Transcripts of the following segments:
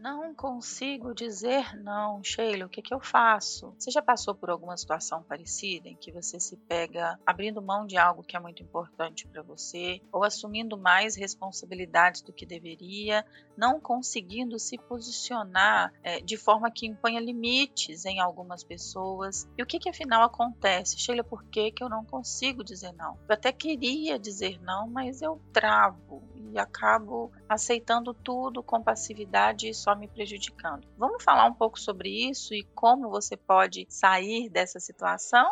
Não consigo dizer não, Sheila, o que, que eu faço? Você já passou por alguma situação parecida em que você se pega abrindo mão de algo que é muito importante para você, ou assumindo mais responsabilidades do que deveria, não conseguindo se posicionar é, de forma que imponha limites em algumas pessoas? E o que, que afinal acontece? Sheila, por que, que eu não consigo dizer não? Eu até queria dizer não, mas eu travo e acabo aceitando tudo com passividade e só me prejudicando. Vamos falar um pouco sobre isso e como você pode sair dessa situação?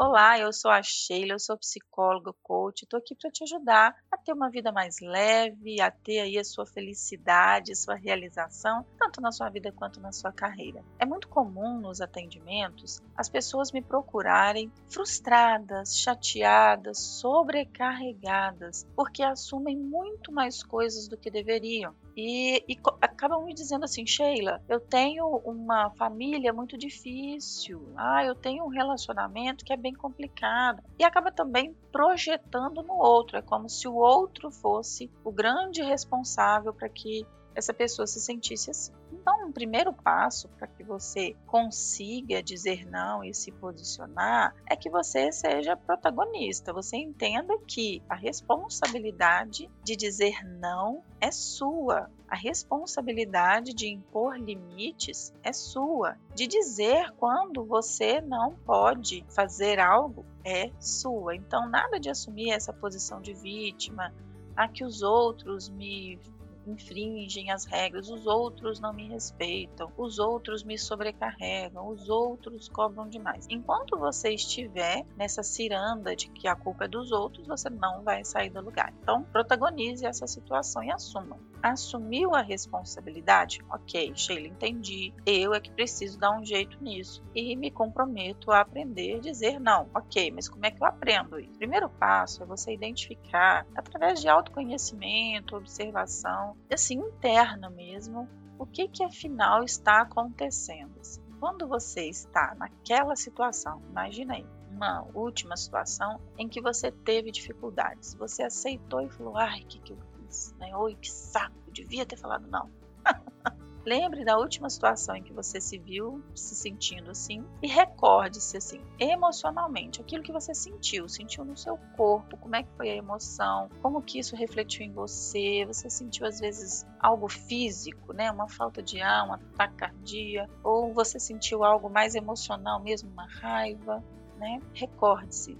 Olá, eu sou a Sheila, eu sou psicóloga, coach, estou aqui para te ajudar a ter uma vida mais leve, a ter aí a sua felicidade, sua realização, tanto na sua vida quanto na sua carreira. É muito comum nos atendimentos as pessoas me procurarem frustradas, chateadas, sobrecarregadas, porque assumem muito mais coisas do que deveriam. E, e, acabam me dizendo assim, Sheila, eu tenho uma família muito difícil, ah, eu tenho um relacionamento que é bem complicado. E acaba também projetando no outro, é como se o outro fosse o grande responsável para que essa pessoa se sentisse assim. Então, um primeiro passo para que você consiga dizer não e se posicionar é que você seja protagonista. Você entenda que a responsabilidade de dizer não é sua. A responsabilidade de impor limites é sua. De dizer quando você não pode fazer algo é sua. Então, nada de assumir essa posição de vítima, a que os outros me infringem as regras, os outros não me respeitam, os outros me sobrecarregam, os outros cobram demais. Enquanto você estiver nessa ciranda de que a culpa é dos outros, você não vai sair do lugar. Então, protagonize essa situação e assuma. Assumiu a responsabilidade? Ok, Sheila, entendi. Eu é que preciso dar um jeito nisso e me comprometo a aprender a dizer não. Ok, mas como é que eu aprendo isso? O primeiro passo é você identificar, através de autoconhecimento, observação, assim, interna mesmo, o que que afinal está acontecendo. Quando você está naquela situação, imagina aí, uma última situação em que você teve dificuldades, você aceitou e falou, ai, o que que eu fiz? Né? Oi, que saco, devia ter falado não. Lembre da última situação em que você se viu se sentindo assim e recorde-se assim, emocionalmente, aquilo que você sentiu, sentiu no seu corpo, como é que foi a emoção, como que isso refletiu em você, você sentiu às vezes algo físico, né, uma falta de ar, uma taquicardia, ou você sentiu algo mais emocional mesmo, uma raiva, né? Recorde-se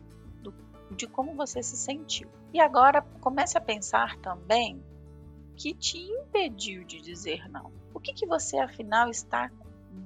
de como você se sentiu. E agora comece a pensar também que te impediu de dizer não. O que, que você afinal está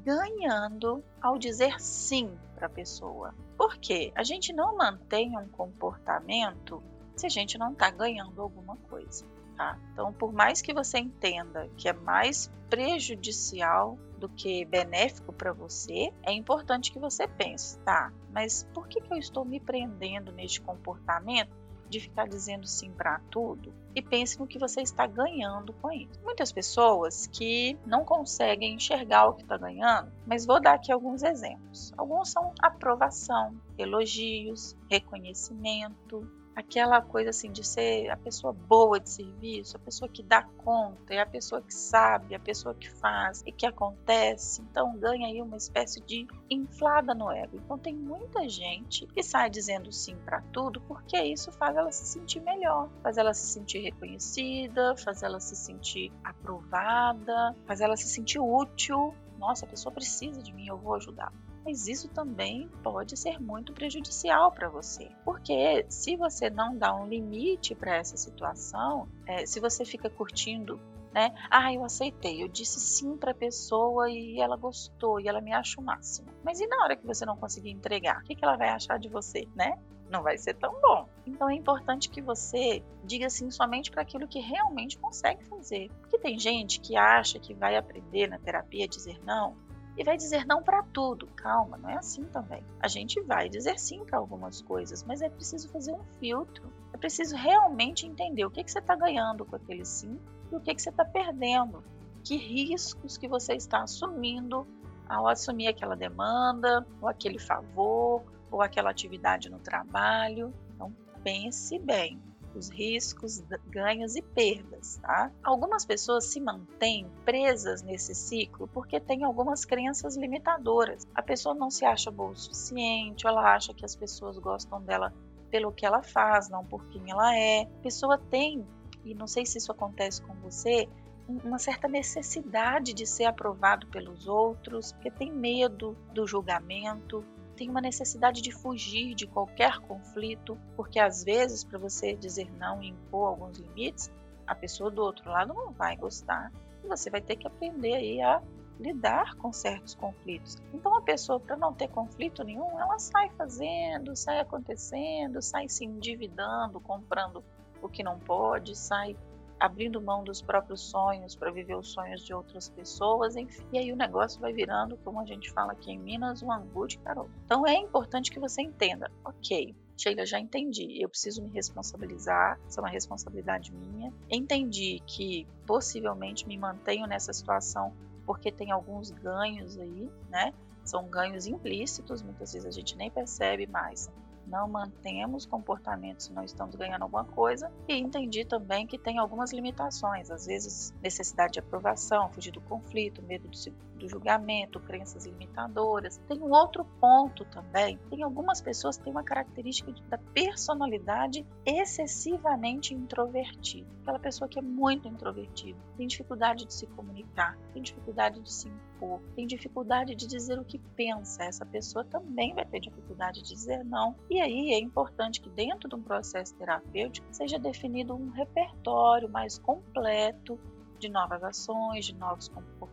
ganhando ao dizer sim para a pessoa? Porque a gente não mantém um comportamento se a gente não está ganhando alguma coisa. Tá? Então, por mais que você entenda que é mais prejudicial do que benéfico para você, é importante que você pense, tá? Mas por que, que eu estou me prendendo neste comportamento de ficar dizendo sim para tudo e pense no que você está ganhando com isso. Muitas pessoas que não conseguem enxergar o que está ganhando, mas vou dar aqui alguns exemplos. Alguns são aprovação, elogios, reconhecimento, aquela coisa assim de ser a pessoa boa de serviço, a pessoa que dá conta, é a pessoa que sabe, a pessoa que faz e que acontece. Então ganha aí uma espécie de inflada no ego. Então tem muita gente que sai dizendo sim para tudo porque isso faz ela se sentir melhor, faz ela se sentir reconhecida, faz ela se sentir aprovada, faz ela se sentir útil. Nossa, a pessoa precisa de mim, eu vou ajudar mas isso também pode ser muito prejudicial para você. Porque se você não dá um limite para essa situação, é, se você fica curtindo né? Ah, eu aceitei, eu disse sim para a pessoa e ela gostou e ela me acha o máximo. Mas e na hora que você não conseguir entregar, o que, que ela vai achar de você, né? Não vai ser tão bom. Então é importante que você diga sim somente para aquilo que realmente consegue fazer. Porque tem gente que acha que vai aprender na terapia a dizer não e vai dizer não para tudo. Calma, não é assim também. A gente vai dizer sim para algumas coisas, mas é preciso fazer um filtro. É preciso realmente entender o que, que você está ganhando com aquele sim e o que, que você está perdendo. Que riscos que você está assumindo ao assumir aquela demanda, ou aquele favor, ou aquela atividade no trabalho. Então pense bem. Os riscos, ganhos e perdas, tá? Algumas pessoas se mantêm presas nesse ciclo porque tem algumas crenças limitadoras. A pessoa não se acha boa o suficiente, ela acha que as pessoas gostam dela pelo que ela faz, não por quem ela é. A pessoa tem, e não sei se isso acontece com você, uma certa necessidade de ser aprovado pelos outros, porque tem medo do julgamento, tem uma necessidade de fugir de qualquer conflito, porque às vezes para você dizer não e impor alguns limites, a pessoa do outro lado não vai gostar e você vai ter que aprender aí a lidar com certos conflitos. Então a pessoa para não ter conflito nenhum, ela sai fazendo, sai acontecendo, sai se endividando, comprando o que não pode, sai abrindo mão dos próprios sonhos para viver os sonhos de outras pessoas, enfim. E aí o negócio vai virando, como a gente fala aqui em Minas, um angu de carol. Então é importante que você entenda, ok, Sheila, já entendi, eu preciso me responsabilizar, isso é uma responsabilidade minha. Entendi que possivelmente me mantenho nessa situação porque tem alguns ganhos aí, né? São ganhos implícitos, muitas vezes a gente nem percebe mais não mantemos comportamentos se não estamos ganhando alguma coisa. E entendi também que tem algumas limitações, às vezes necessidade de aprovação, fugir do conflito, medo do, do julgamento, crenças limitadoras. Tem um outro ponto também. Tem algumas pessoas que têm uma característica da personalidade excessivamente introvertida. Aquela pessoa que é muito introvertida, tem dificuldade de se comunicar, tem dificuldade de se impor, tem dificuldade de dizer o que pensa. Essa pessoa também vai ter dificuldade de dizer não. E aí é importante que dentro de um processo terapêutico seja definido um repertório mais completo de novas ações, de novos comportamentos.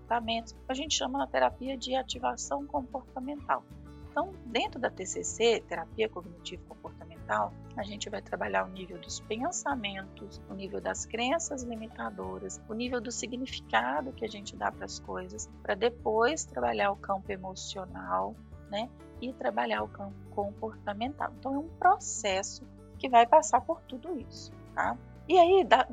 A gente chama na terapia de ativação comportamental. Então, dentro da TCC, terapia cognitivo comportamental, a gente vai trabalhar o nível dos pensamentos, o nível das crenças limitadoras, o nível do significado que a gente dá para as coisas, para depois trabalhar o campo emocional, né? E trabalhar o campo comportamental. Então, é um processo que vai passar por tudo isso, tá? E aí, da,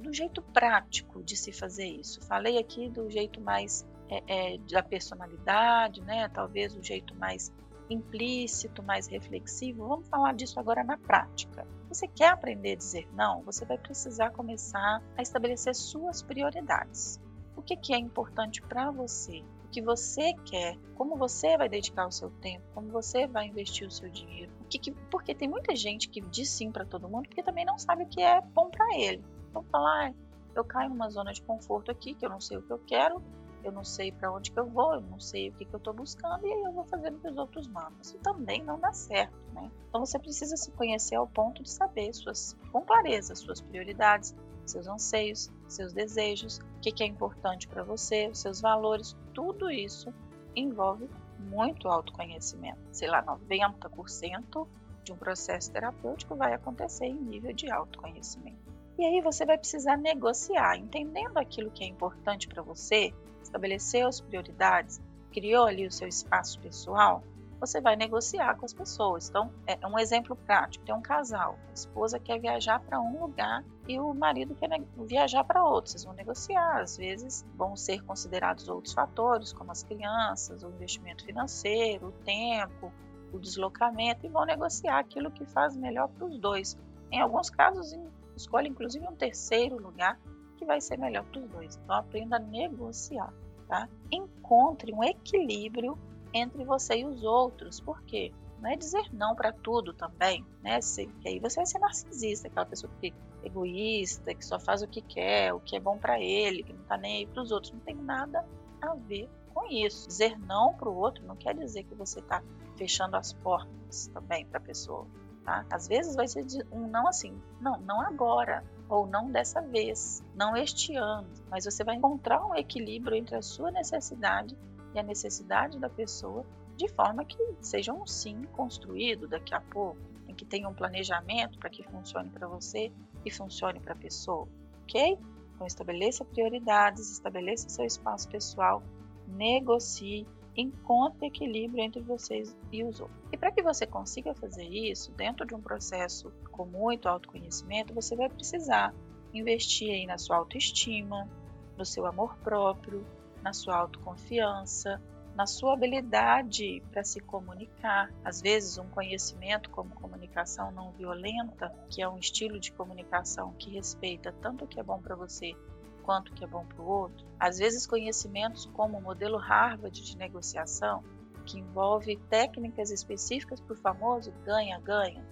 do jeito prático de se fazer isso, falei aqui do jeito mais é, é, da personalidade, né? Talvez o jeito mais implícito, mais reflexivo. Vamos falar disso agora na prática. Você quer aprender a dizer não? Você vai precisar começar a estabelecer suas prioridades. O que, que é importante para você? O que você quer? Como você vai dedicar o seu tempo? Como você vai investir o seu dinheiro? que, que, porque tem muita gente que diz sim para todo mundo porque também não sabe o que é bom para ele. Então falar, eu caio numa zona de conforto aqui que eu não sei o que eu quero, eu não sei para onde que eu vou, eu não sei o que, que eu estou buscando e aí eu vou fazendo o que os outros mandam. Isso também não dá certo, né? Então você precisa se conhecer ao ponto de saber suas, com clareza, suas prioridades, seus anseios, seus desejos, o que, é importante para você, os seus valores, tudo isso envolve muito autoconhecimento. Sei lá, 90% de um processo terapêutico vai acontecer em nível de autoconhecimento. E aí você vai precisar negociar, entendendo aquilo que é importante para você, estabeleceu as prioridades, criou ali o seu espaço pessoal, você vai negociar com as pessoas. Então, é um exemplo prático: tem um casal, a esposa quer viajar para um lugar e o marido quer viajar para outro. Vocês vão negociar. Às vezes vão ser considerados outros fatores, como as crianças, o investimento financeiro, o tempo, o deslocamento, e vão negociar aquilo que faz melhor para os dois. Em alguns casos, escolhe inclusive um terceiro lugar que vai ser melhor para os dois. Então, aprenda a negociar. Tá? Encontre um equilíbrio entre você e os outros. Por quê? Não é dizer não para tudo também, né? Se, que aí você vai ser narcisista, aquela pessoa que é egoísta, que só faz o que quer, o que é bom para ele, que não tá nem aí para os outros. Não tem nada a ver com isso. Dizer não para o outro não quer dizer que você está fechando as portas também para a pessoa. Tá? Às vezes vai ser um não assim, não, não agora, ou não dessa vez, não este ano, mas você vai encontrar um equilíbrio entre a sua necessidade e a necessidade da pessoa, de forma que seja um sim construído daqui a pouco, em que tenha um planejamento para que funcione para você e funcione para a pessoa, ok? Então estabeleça prioridades, estabeleça seu espaço pessoal, negocie, encontre equilíbrio entre vocês e os outros. E para que você consiga fazer isso dentro de um processo com muito autoconhecimento, você vai precisar investir aí na sua autoestima, no seu amor próprio, na sua autoconfiança, na sua habilidade para se comunicar. Às vezes, um conhecimento como comunicação não violenta, que é um estilo de comunicação que respeita tanto o que é bom para você quanto o que é bom para o outro. Às vezes, conhecimentos como o modelo Harvard de negociação, que envolve técnicas específicas para o famoso ganha-ganha.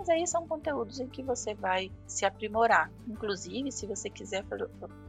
Mas aí são conteúdos em que você vai se aprimorar. Inclusive, se você quiser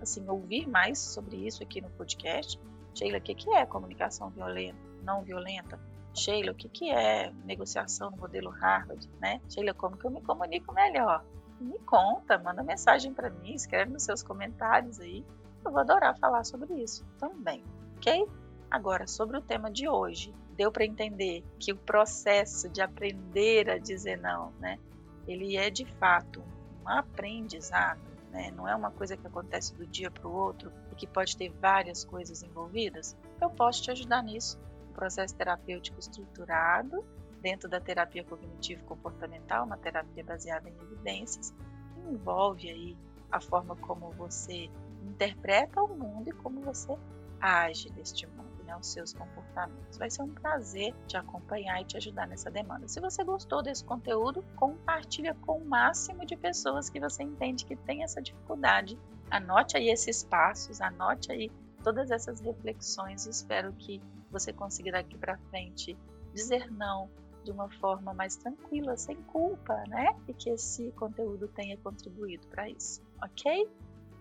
assim, ouvir mais sobre isso aqui no podcast, Sheila, o que, é comunicação violenta, não violenta? Sheila, o que, que é negociação no modelo Harvard? Né? Sheila, como que eu me comunico melhor? Me conta, manda mensagem para mim, escreve nos seus comentários aí. Eu vou adorar falar sobre isso também, ok? Agora, sobre o tema de hoje, deu para entender que o processo de aprender a dizer não, né? Ele é de fato um aprendizado né? não é uma coisa que acontece do dia para o outro e que pode ter várias coisas envolvidas, eu posso te ajudar nisso. Um processo terapêutico estruturado dentro da terapia cognitivo-comportamental, uma terapia baseada em evidências, que envolve aí a forma como você interpreta o mundo e como você age neste mundo né, os seus comportamentos. Vai ser um prazer te acompanhar e te ajudar nessa demanda. Se você gostou desse conteúdo, compartilha com o máximo de pessoas que você entende que tem essa dificuldade. Anote aí esses passos, anote aí todas essas reflexões espero que você consiga daqui para frente dizer não de uma forma mais tranquila, sem culpa, né? E que esse conteúdo tenha contribuído para isso, ok?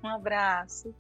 Um abraço.